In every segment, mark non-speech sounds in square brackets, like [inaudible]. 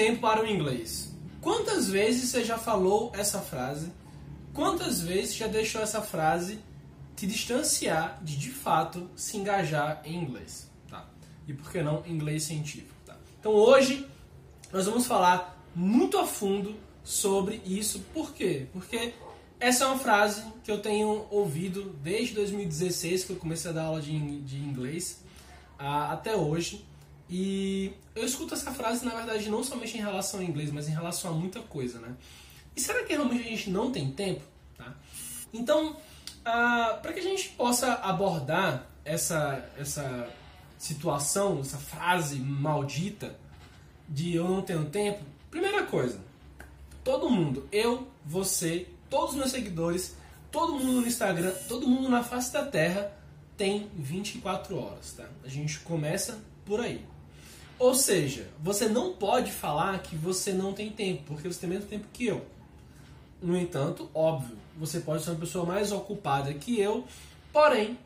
tempo para o inglês. Quantas vezes você já falou essa frase? Quantas vezes já deixou essa frase te distanciar de de fato se engajar em inglês? Tá? E por que não inglês científico? Tá? Então hoje nós vamos falar muito a fundo sobre isso. Por quê? Porque essa é uma frase que eu tenho ouvido desde 2016, que eu comecei a dar aula de, de inglês, até hoje. E eu escuto essa frase, na verdade, não somente em relação ao inglês, mas em relação a muita coisa, né? E será que realmente a gente não tem tempo? Tá? Então, ah, para que a gente possa abordar essa, essa situação, essa frase maldita de eu não tenho tempo, primeira coisa, todo mundo, eu, você, todos os meus seguidores, todo mundo no Instagram, todo mundo na face da Terra tem 24 horas, tá? A gente começa por aí. Ou seja, você não pode falar que você não tem tempo, porque você tem menos tempo que eu. No entanto, óbvio, você pode ser uma pessoa mais ocupada que eu, porém,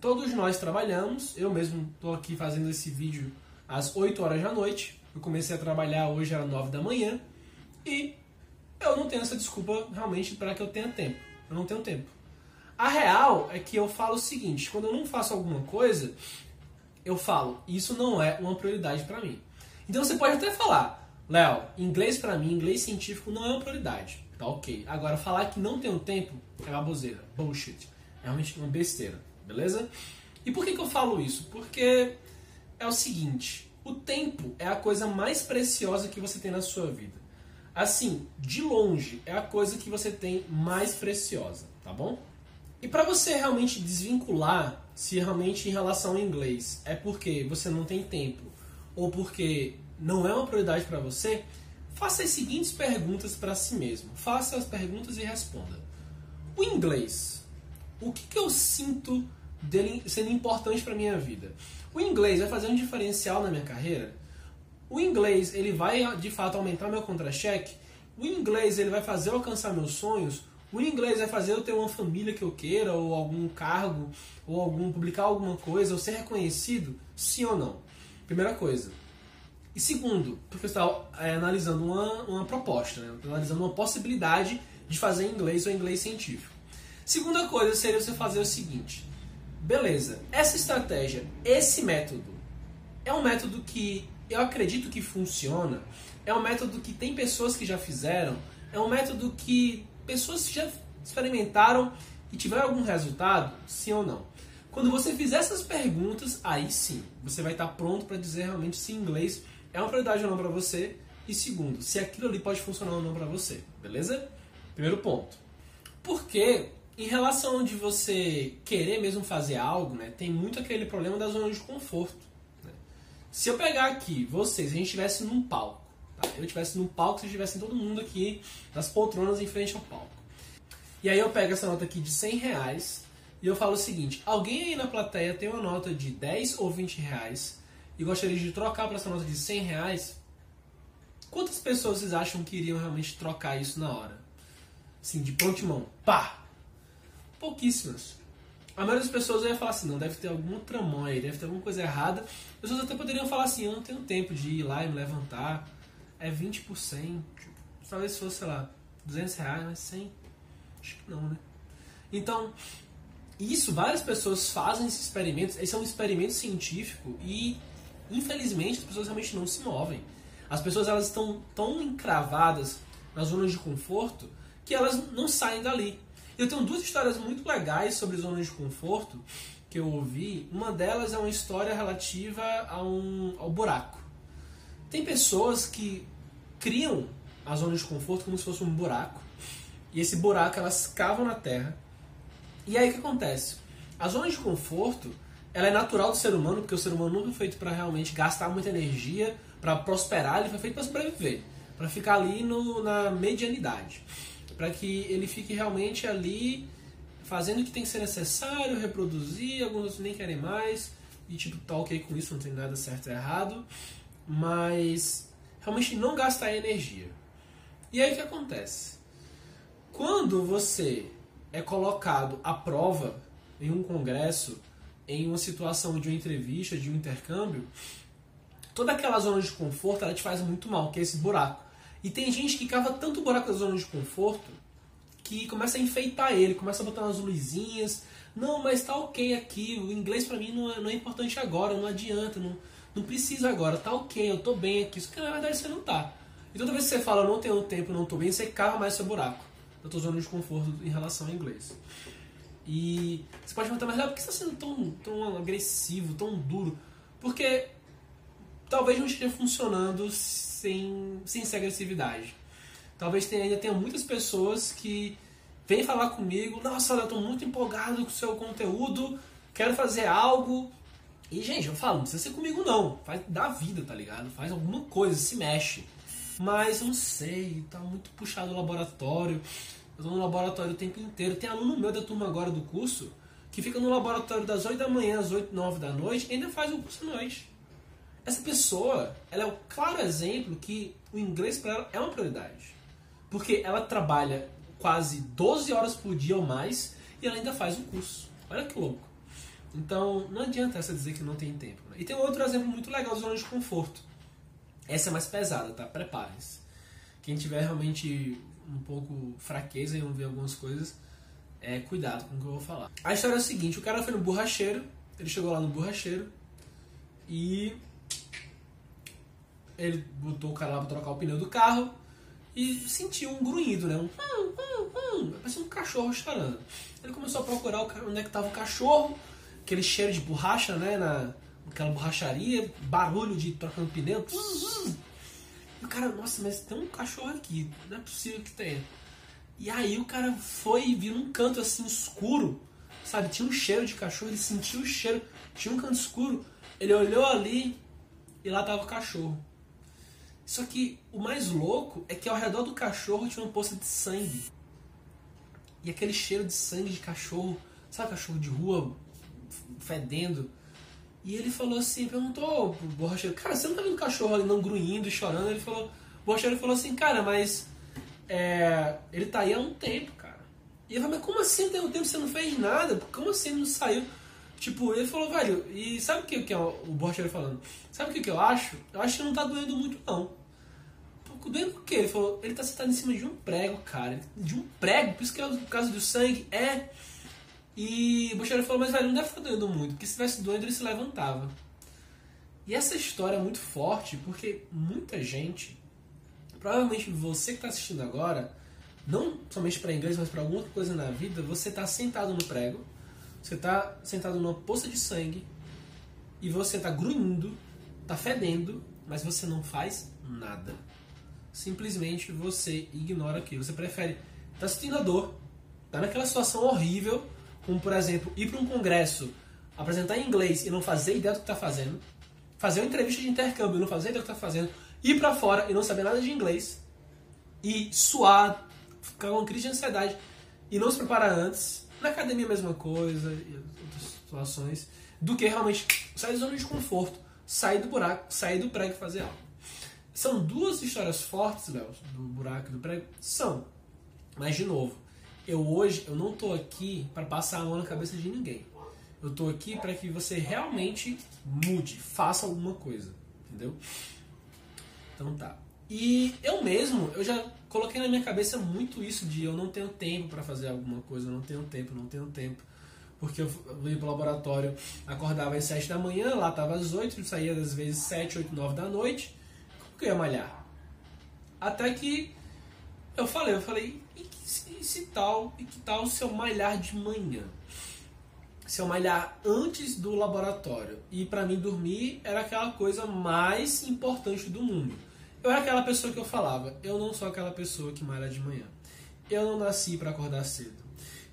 todos nós trabalhamos. Eu mesmo estou aqui fazendo esse vídeo às 8 horas da noite. Eu comecei a trabalhar hoje às 9 da manhã e eu não tenho essa desculpa realmente para que eu tenha tempo. Eu não tenho tempo. A real é que eu falo o seguinte: quando eu não faço alguma coisa, eu falo, isso não é uma prioridade para mim. Então você pode até falar, Léo, inglês para mim, inglês científico não é uma prioridade. Tá ok. Agora, falar que não tenho tempo é uma bozeira. Bullshit. É realmente uma besteira. Beleza? E por que, que eu falo isso? Porque é o seguinte: o tempo é a coisa mais preciosa que você tem na sua vida. Assim, de longe, é a coisa que você tem mais preciosa, tá bom? E para você realmente desvincular se realmente em relação ao inglês é porque você não tem tempo ou porque não é uma prioridade para você, faça as seguintes perguntas para si mesmo. Faça as perguntas e responda. O inglês, o que, que eu sinto dele sendo importante para minha vida? O inglês vai fazer um diferencial na minha carreira? O inglês ele vai de fato aumentar meu contra-cheque? O inglês ele vai fazer eu alcançar meus sonhos? O inglês vai fazer eu ter uma família que eu queira, ou algum cargo, ou algum publicar alguma coisa, ou ser reconhecido? Sim ou não? Primeira coisa. E segundo, porque você está é, analisando uma, uma proposta, né? analisando uma possibilidade de fazer inglês ou inglês científico. Segunda coisa seria você fazer o seguinte: beleza, essa estratégia, esse método, é um método que eu acredito que funciona, é um método que tem pessoas que já fizeram, é um método que pessoas já experimentaram e tiveram algum resultado? Sim ou não? Quando você fizer essas perguntas, aí sim, você vai estar pronto para dizer realmente se inglês é uma prioridade ou não para você. E segundo, se aquilo ali pode funcionar ou não para você. Beleza? Primeiro ponto. Porque em relação de você querer mesmo fazer algo, né, tem muito aquele problema da zona de conforto. Né? Se eu pegar aqui, vocês, a gente estivesse num palco, eu estivesse no palco, se estivesse todo mundo aqui nas poltronas em frente ao palco. E aí eu pego essa nota aqui de 100 reais e eu falo o seguinte: alguém aí na plateia tem uma nota de 10 ou 20 reais e gostaria de trocar para essa nota de 100 reais? Quantas pessoas vocês acham que iriam realmente trocar isso na hora? Assim, de pronto Pá! Pouquíssimas. A maioria das pessoas ia falar assim, não, deve ter alguma tramóia, deve ter alguma coisa errada. As pessoas até poderiam falar assim, eu não tenho tempo de ir lá e me levantar é 20%. Tipo, talvez fosse, sei lá, 200 reais, mas 100. Acho que não, né? Então, isso, várias pessoas fazem esses experimentos. Esse é um experimento científico e, infelizmente, as pessoas realmente não se movem. As pessoas elas estão tão encravadas nas zonas de conforto que elas não saem dali. Eu tenho duas histórias muito legais sobre zonas de conforto que eu ouvi. Uma delas é uma história relativa a um, ao buraco. Tem pessoas que criam a zona de conforto como se fosse um buraco. E esse buraco elas cavam na terra. E aí o que acontece? A zona de conforto ela é natural do ser humano, porque o ser humano nunca foi feito para realmente gastar muita energia, para prosperar, ele foi feito para sobreviver, para ficar ali no, na medianidade, para que ele fique realmente ali fazendo o que tem que ser necessário, reproduzir, alguns nem querem mais, e tipo, tá ok com isso, não tem nada certo ou errado, mas realmente não gastar energia. E aí o que acontece? Quando você é colocado à prova em um congresso, em uma situação de uma entrevista, de um intercâmbio, toda aquela zona de conforto ela te faz muito mal, que é esse buraco. E tem gente que cava tanto buraco da zona de conforto que começa a enfeitar ele, começa a botar umas luzinhas. Não, mas tá ok aqui, o inglês para mim não é, não é, importante agora, não adianta, não, não precisa agora, tá ok, eu tô bem aqui. Isso que na verdade você não tá. E toda vez que você fala eu não tenho tempo, não tô bem, você cava mais seu buraco da tua zona de conforto em relação ao inglês. E você pode perguntar, mas Léo, por que você está sendo tão, tão agressivo, tão duro? Porque talvez não esteja funcionando sem, sem essa agressividade. Talvez tenha, ainda tenha muitas pessoas que vêm falar comigo, nossa, eu estou muito empolgado com o seu conteúdo, quero fazer algo. E, gente, eu falo, não precisa ser comigo não. Faz da vida, tá ligado? Faz alguma coisa, se mexe. Mas eu não sei, tá muito puxado o laboratório. Eu tô no laboratório o tempo inteiro. Tem aluno meu da turma agora do curso que fica no laboratório das 8 da manhã às 8, 9 da noite e ainda faz o curso à noite. Essa pessoa, ela é o claro exemplo que o inglês para ela é uma prioridade. Porque ela trabalha quase 12 horas por dia ou mais e ela ainda faz o curso. Olha que louco. Então, não adianta essa dizer que não tem tempo. Né? E tem outro exemplo muito legal zona de conforto. Essa é mais pesada, tá? Preparem-se. Quem tiver realmente um pouco fraqueza em ouvir algumas coisas, é, cuidado com o que eu vou falar. A história é a seguinte: o cara foi no borracheiro, ele chegou lá no borracheiro e ele botou o cara lá pra trocar o pneu do carro e sentiu um grunhido, né? Um hum, hum, hum, parecia um cachorro chorando. Ele começou a procurar onde é que tava o cachorro, aquele cheiro de borracha, né? Na, naquela borracharia, barulho de trocando pneu. E o cara, nossa, mas tem um cachorro aqui, não é possível que tenha. E aí o cara foi e viu um canto assim escuro, sabe? Tinha um cheiro de cachorro, ele sentiu o cheiro, tinha um canto escuro. Ele olhou ali e lá tava o cachorro. Só que o mais louco é que ao redor do cachorro tinha uma poça de sangue. E aquele cheiro de sangue de cachorro, sabe cachorro de rua fedendo? E ele falou assim, perguntou pro borracheiro, cara, você não tá vendo o cachorro ali não grunhindo e chorando? Ele falou, o borracheiro falou assim, cara, mas é, ele tá aí há um tempo, cara. E eu falei, mas como assim tem um tempo você não fez nada? Como assim ele não saiu? Tipo, ele falou, velho, e sabe o que, que é o borracheiro falando? Sabe o que, que eu acho? Eu acho que não tá doendo muito, não. Doendo por quê? Ele falou, ele tá sentado em cima de um prego, cara. De um prego, por isso que é o caso do sangue. É, e o Buxeri falou, mas velho, não deve estar doendo muito, porque se estivesse doendo ele se levantava. E essa história é muito forte porque muita gente, provavelmente você que está assistindo agora, não somente para inglês, mas para alguma outra coisa na vida, você está sentado no prego, você está sentado numa poça de sangue e você está grunhindo, está fedendo, mas você não faz nada. Simplesmente você ignora aquilo. Você prefere estar tá sentindo a dor, tá naquela situação horrível como por exemplo, ir para um congresso, apresentar em inglês e não fazer ideia do que está fazendo, fazer uma entrevista de intercâmbio e não fazer ideia do que está fazendo, ir para fora e não saber nada de inglês, e suar, ficar com crise de ansiedade e não se preparar antes, na academia a mesma coisa, e outras situações, do que realmente sair da zona de conforto, sair do buraco, sair do prego e fazer algo. São duas histórias fortes, Léo, do buraco e do prego? São. Mas, de novo, eu hoje eu não tô aqui para passar a mão na cabeça de ninguém. Eu tô aqui para que você realmente mude, faça alguma coisa, entendeu? Então tá. E eu mesmo, eu já coloquei na minha cabeça muito isso de eu não tenho tempo para fazer alguma coisa, eu não tenho tempo, não tenho tempo. Porque eu ia pro laboratório, acordava às 7 da manhã, lá tava às 8, saía às vezes 7, 8, 9 da noite. Como que eu ia malhar? Até que eu falei, eu falei, e se tal, e que tal se eu malhar de manhã? Se eu malhar antes do laboratório. E para mim dormir era aquela coisa mais importante do mundo. Eu era aquela pessoa que eu falava, eu não sou aquela pessoa que malha de manhã. Eu não nasci para acordar cedo.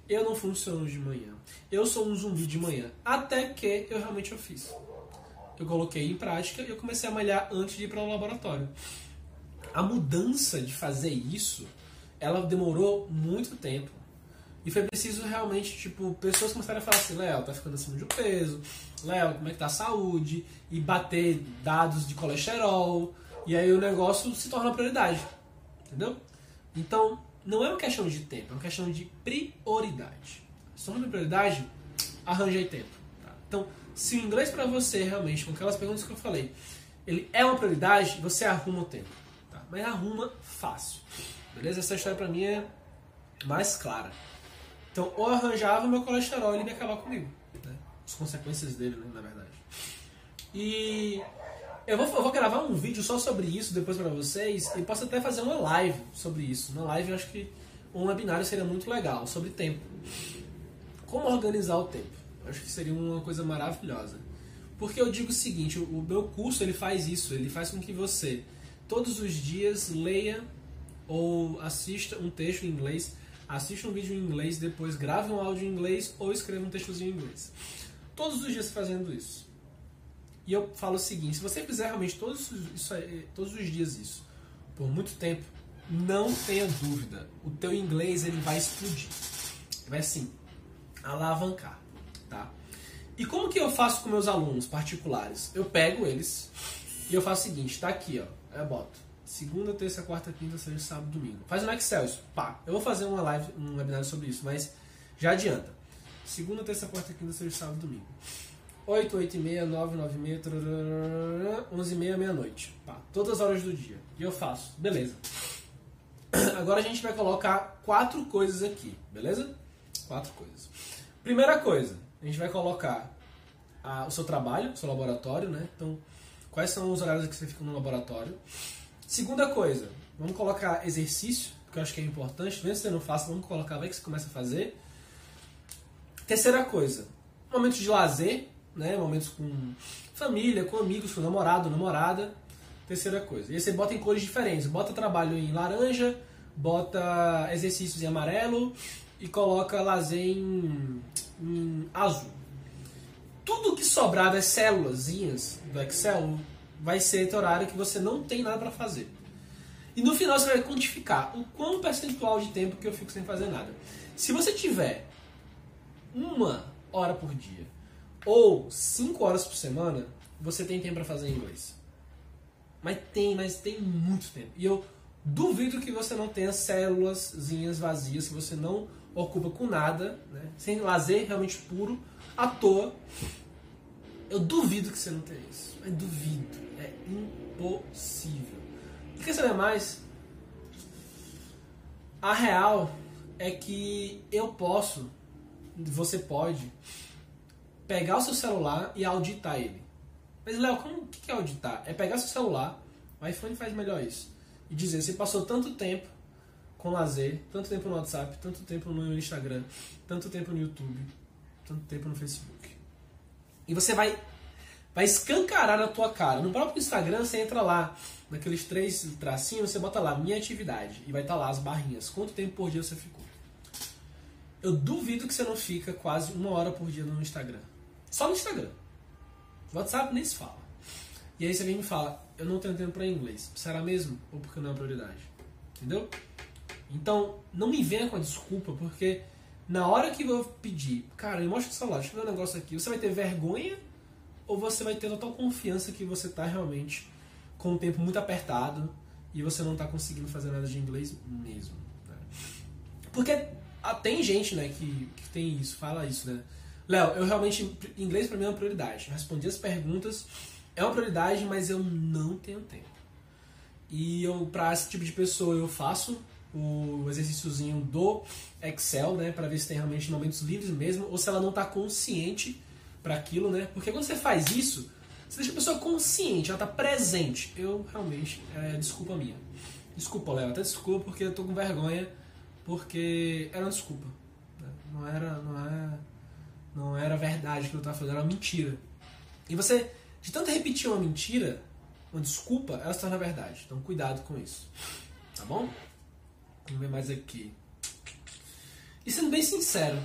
Eu não funciono de manhã. Eu sou um zumbi de manhã. Até que eu realmente eu fiz. Eu coloquei em prática e eu comecei a malhar antes de ir para o laboratório a mudança de fazer isso, ela demorou muito tempo. E foi preciso realmente, tipo, pessoas começaram a falar assim, Léo, tá ficando acima de um peso, Léo, como é que tá a saúde? E bater dados de colesterol, e aí o negócio se torna prioridade. Entendeu? Então, não é uma questão de tempo, é uma questão de prioridade. Se torna prioridade, arranjei tempo. Tá? Então, se o inglês para você realmente, com aquelas perguntas que eu falei, ele é uma prioridade, você arruma o tempo. Tá? Mas arruma fácil. Beleza? Essa história pra mim é mais clara. Então, ou arranjava meu colesterol e ele ia acabar comigo. Né? As consequências dele, né, na verdade. E eu vou, eu vou gravar um vídeo só sobre isso depois para vocês e posso até fazer uma live sobre isso. Na live eu acho que um webinário seria muito legal, sobre tempo. Como organizar o tempo. Eu acho que seria uma coisa maravilhosa. Porque eu digo o seguinte, o meu curso ele faz isso, ele faz com que você todos os dias leia ou assista um texto em inglês, assista um vídeo em inglês, depois grave um áudio em inglês ou escreva um textozinho em inglês. Todos os dias fazendo isso. E eu falo o seguinte: se você fizer realmente todos, isso, todos os dias isso, por muito tempo, não tenha dúvida, o teu inglês ele vai explodir. Vai assim, alavancar, tá? E como que eu faço com meus alunos particulares? Eu pego eles e eu faço o seguinte, tá aqui, ó, eu boto segunda, terça, quarta, quinta, sexta, sábado, domingo. Faz no Excel isso, pá. Eu vou fazer uma live, um webinar sobre isso, mas já adianta. Segunda, terça, quarta, quinta, sexta, sábado, domingo. 8, 8 e meia, 9, 9 e meia, 11 e meia, meia-noite. Todas as horas do dia. E eu faço. Beleza. [clears throat] Agora a gente vai colocar quatro coisas aqui, beleza? Quatro coisas. Primeira coisa, a gente vai colocar a, o seu trabalho, o seu laboratório, né? Então, quais são os horários que você fica no laboratório. Segunda coisa, vamos colocar exercício, que eu acho que é importante. Mesmo se você não faça, vamos colocar, vai que você começa a fazer. Terceira coisa, momentos de lazer, né? Momentos com família, com amigos, com namorado, namorada. Terceira coisa. E aí você bota em cores diferentes. Bota trabalho em laranja, bota exercícios em amarelo e coloca lazer em, em azul. Tudo que sobrar das células do Excel vai ser esse horário que você não tem nada para fazer. E no final você vai quantificar o quão percentual de tempo que eu fico sem fazer nada. Se você tiver uma hora por dia ou 5 horas por semana, você tem tempo para fazer inglês. Mas tem, mas tem muito tempo. E eu duvido que você não tenha células vazias, se você não ocupa com nada, né? sem lazer realmente puro, à toa. Eu duvido que você não tenha isso. Duvido. É impossível. E quer saber mais? A real é que eu posso, você pode, pegar o seu celular e auditar ele. Mas, Léo, como que é auditar? É pegar seu celular, o iPhone faz melhor isso, e dizer: você passou tanto tempo com lazer, tanto tempo no WhatsApp, tanto tempo no Instagram, tanto tempo no YouTube, tanto tempo no Facebook. E você vai, vai escancarar na tua cara. No próprio Instagram, você entra lá, naqueles três tracinhos, você bota lá, minha atividade, e vai estar tá lá as barrinhas. Quanto tempo por dia você ficou? Eu duvido que você não fica quase uma hora por dia no Instagram. Só no Instagram. WhatsApp nem se fala. E aí você vem e me fala, eu não tenho tempo para inglês. Será mesmo? Ou porque não é prioridade? Entendeu? Então, não me venha com a desculpa, porque na hora que eu pedir, cara, me mostra o celular, deixa eu ver um negócio aqui, você vai ter vergonha ou você vai ter total confiança que você está realmente com o tempo muito apertado e você não está conseguindo fazer nada de inglês mesmo. Né? Porque ah, tem gente né, que, que tem isso, fala isso, né? Léo, eu realmente. Inglês para mim é uma prioridade. Respondi as perguntas, é uma prioridade, mas eu não tenho tempo. E eu, para esse tipo de pessoa, eu faço o exercíciozinho do Excel, né, para ver se tem realmente momentos livres mesmo, ou se ela não está consciente para aquilo, né? Porque quando você faz isso, você deixa a pessoa consciente, ela está presente. Eu realmente, é, desculpa minha. Desculpa, Léo, até desculpa porque eu tô com vergonha, porque era uma desculpa. Né? Não era, não é não era verdade que eu estava fazendo, era uma mentira. E você, de tanto repetir uma mentira, uma desculpa, ela se torna verdade. Então cuidado com isso. Tá bom? Vamos ver mais aqui. E sendo bem sincero,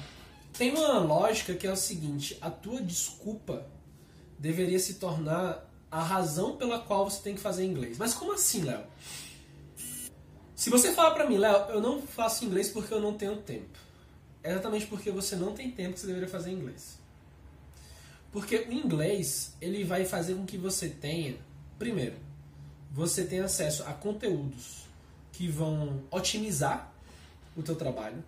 tem uma lógica que é o seguinte: a tua desculpa deveria se tornar a razão pela qual você tem que fazer inglês. Mas como assim, Léo? Se você falar pra mim, Léo, eu não faço inglês porque eu não tenho tempo é exatamente porque você não tem tempo que você deveria fazer inglês. Porque o inglês, ele vai fazer com que você tenha, primeiro, você tenha acesso a conteúdos que vão otimizar o teu trabalho,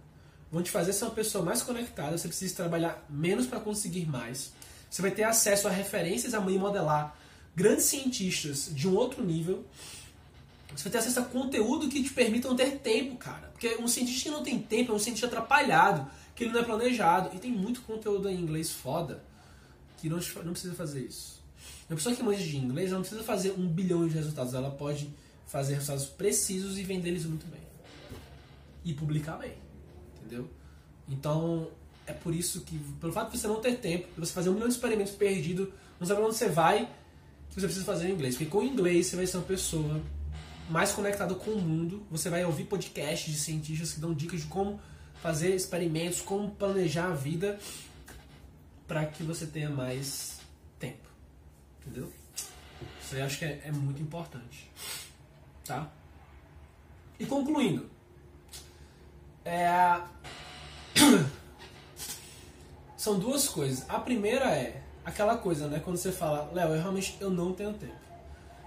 vão te fazer ser uma pessoa mais conectada, você precisa trabalhar menos para conseguir mais. Você vai ter acesso a referências a modelar grandes cientistas de um outro nível. Você vai ter acesso a conteúdo que te permitam ter tempo, cara. Porque um cientista que não tem tempo é um cientista atrapalhado, que ele não é planejado. E tem muito conteúdo em inglês foda que não, não precisa fazer isso. Uma pessoa que manja de inglês não precisa fazer um bilhão de resultados. Ela pode fazer resultados precisos e vender eles muito bem. E publicar bem. Entendeu? Então, é por isso que, pelo fato de você não ter tempo, de você fazer um milhão de experimentos perdido, não sabe onde você vai, que você precisa fazer em inglês. Porque com inglês você vai ser uma pessoa mais conectada com o mundo. Você vai ouvir podcasts de cientistas que dão dicas de como fazer experimentos, como planejar a vida para que você tenha mais tempo. Entendeu? Isso aí eu acho que é, é muito importante. Tá? E concluindo. É... [coughs] São duas coisas. A primeira é aquela coisa, né? Quando você fala, Léo, eu realmente eu não tenho tempo.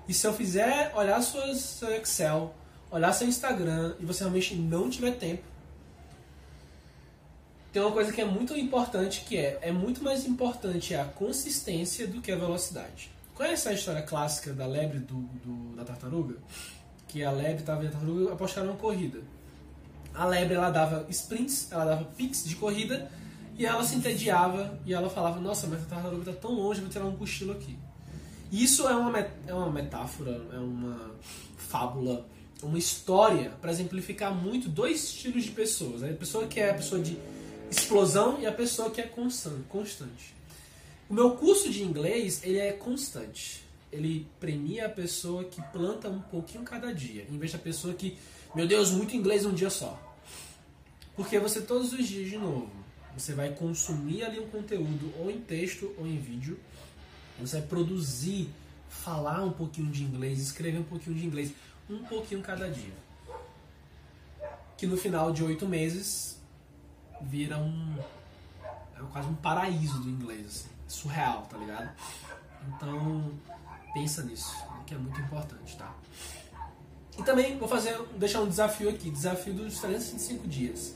E se eu fizer olhar suas, seu Excel, olhar seu Instagram e você realmente não tiver tempo, tem uma coisa que é muito importante que é é muito mais importante a consistência do que a velocidade. Conhece a história clássica da lebre do, do da tartaruga? Que a lebre estava a tartaruga apostaram uma corrida. A lebre ela dava sprints, ela dava piques de corrida e ela se entediava e ela falava: Nossa, mas a tartaruga está tão longe, vou tirar um cochilo aqui. Isso é uma, é uma metáfora, é uma fábula, uma história para exemplificar muito dois estilos de pessoas. A pessoa que é a pessoa de explosão e a pessoa que é constante. O meu curso de inglês ele é constante. Ele premia a pessoa que planta um pouquinho cada dia, em vez da pessoa que, meu Deus, muito inglês um dia só. Porque você todos os dias de novo você vai consumir ali um conteúdo ou em texto ou em vídeo. Você vai produzir, falar um pouquinho de inglês, escrever um pouquinho de inglês, um pouquinho cada dia. Que no final de oito meses vira um. É quase um paraíso do inglês, assim. Surreal, tá ligado? Então, pensa nisso, que é muito importante, tá? E também vou fazer, deixar um desafio aqui, desafio dos 365 dias.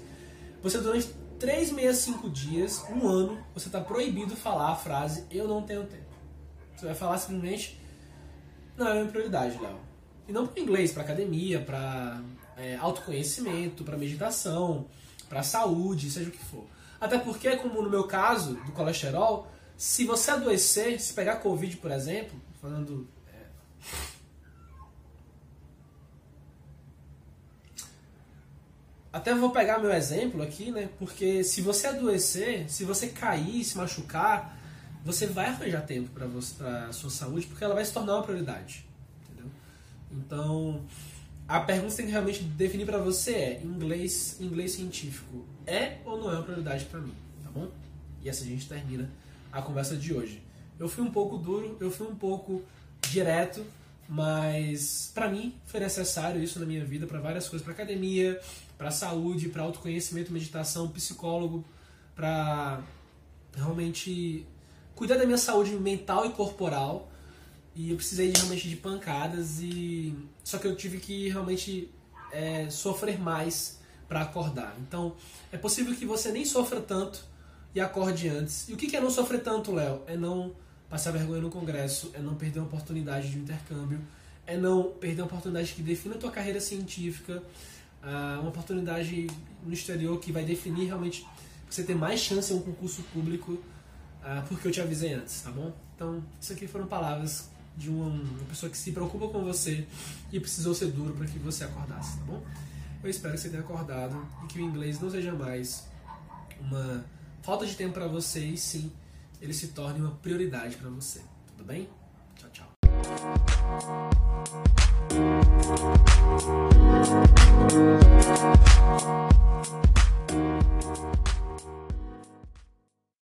Você durante 365 dias, um ano, você está proibido falar a frase eu não tenho tempo. Você vai falar simplesmente não é minha prioridade, Léo. E não para inglês, para academia, para é, autoconhecimento, para meditação, para saúde, seja o que for. Até porque, como no meu caso do colesterol, se você adoecer, se pegar Covid, por exemplo, falando Até vou pegar meu exemplo aqui, né? Porque se você adoecer, se você cair, se machucar, você vai arranjar tempo para a sua saúde, porque ela vai se tornar uma prioridade. Entendeu? Então, a pergunta que tem que realmente definir para você é: inglês, inglês científico é ou não é uma prioridade para mim? Tá bom? E assim a gente termina a conversa de hoje. Eu fui um pouco duro, eu fui um pouco direto, mas para mim foi necessário isso na minha vida para várias coisas, para academia, para saúde, para autoconhecimento, meditação, psicólogo, para realmente cuidar da minha saúde mental e corporal. E eu precisei realmente de pancadas e só que eu tive que realmente é, sofrer mais para acordar. Então é possível que você nem sofra tanto e acorde antes. E o que é não sofrer tanto, Léo? É não passar vergonha no congresso, é não perder uma oportunidade de um intercâmbio, é não perder uma oportunidade que defina a tua carreira científica, uh, uma oportunidade no exterior que vai definir realmente você ter mais chance em um concurso público, uh, porque eu te avisei antes, tá bom? Então, isso aqui foram palavras de uma, uma pessoa que se preocupa com você e precisou ser duro para que você acordasse, tá bom? Eu espero que você tenha acordado e que o inglês não seja mais uma falta de tempo para você e sim ele se torne uma prioridade para você. Tudo bem? Tchau, tchau.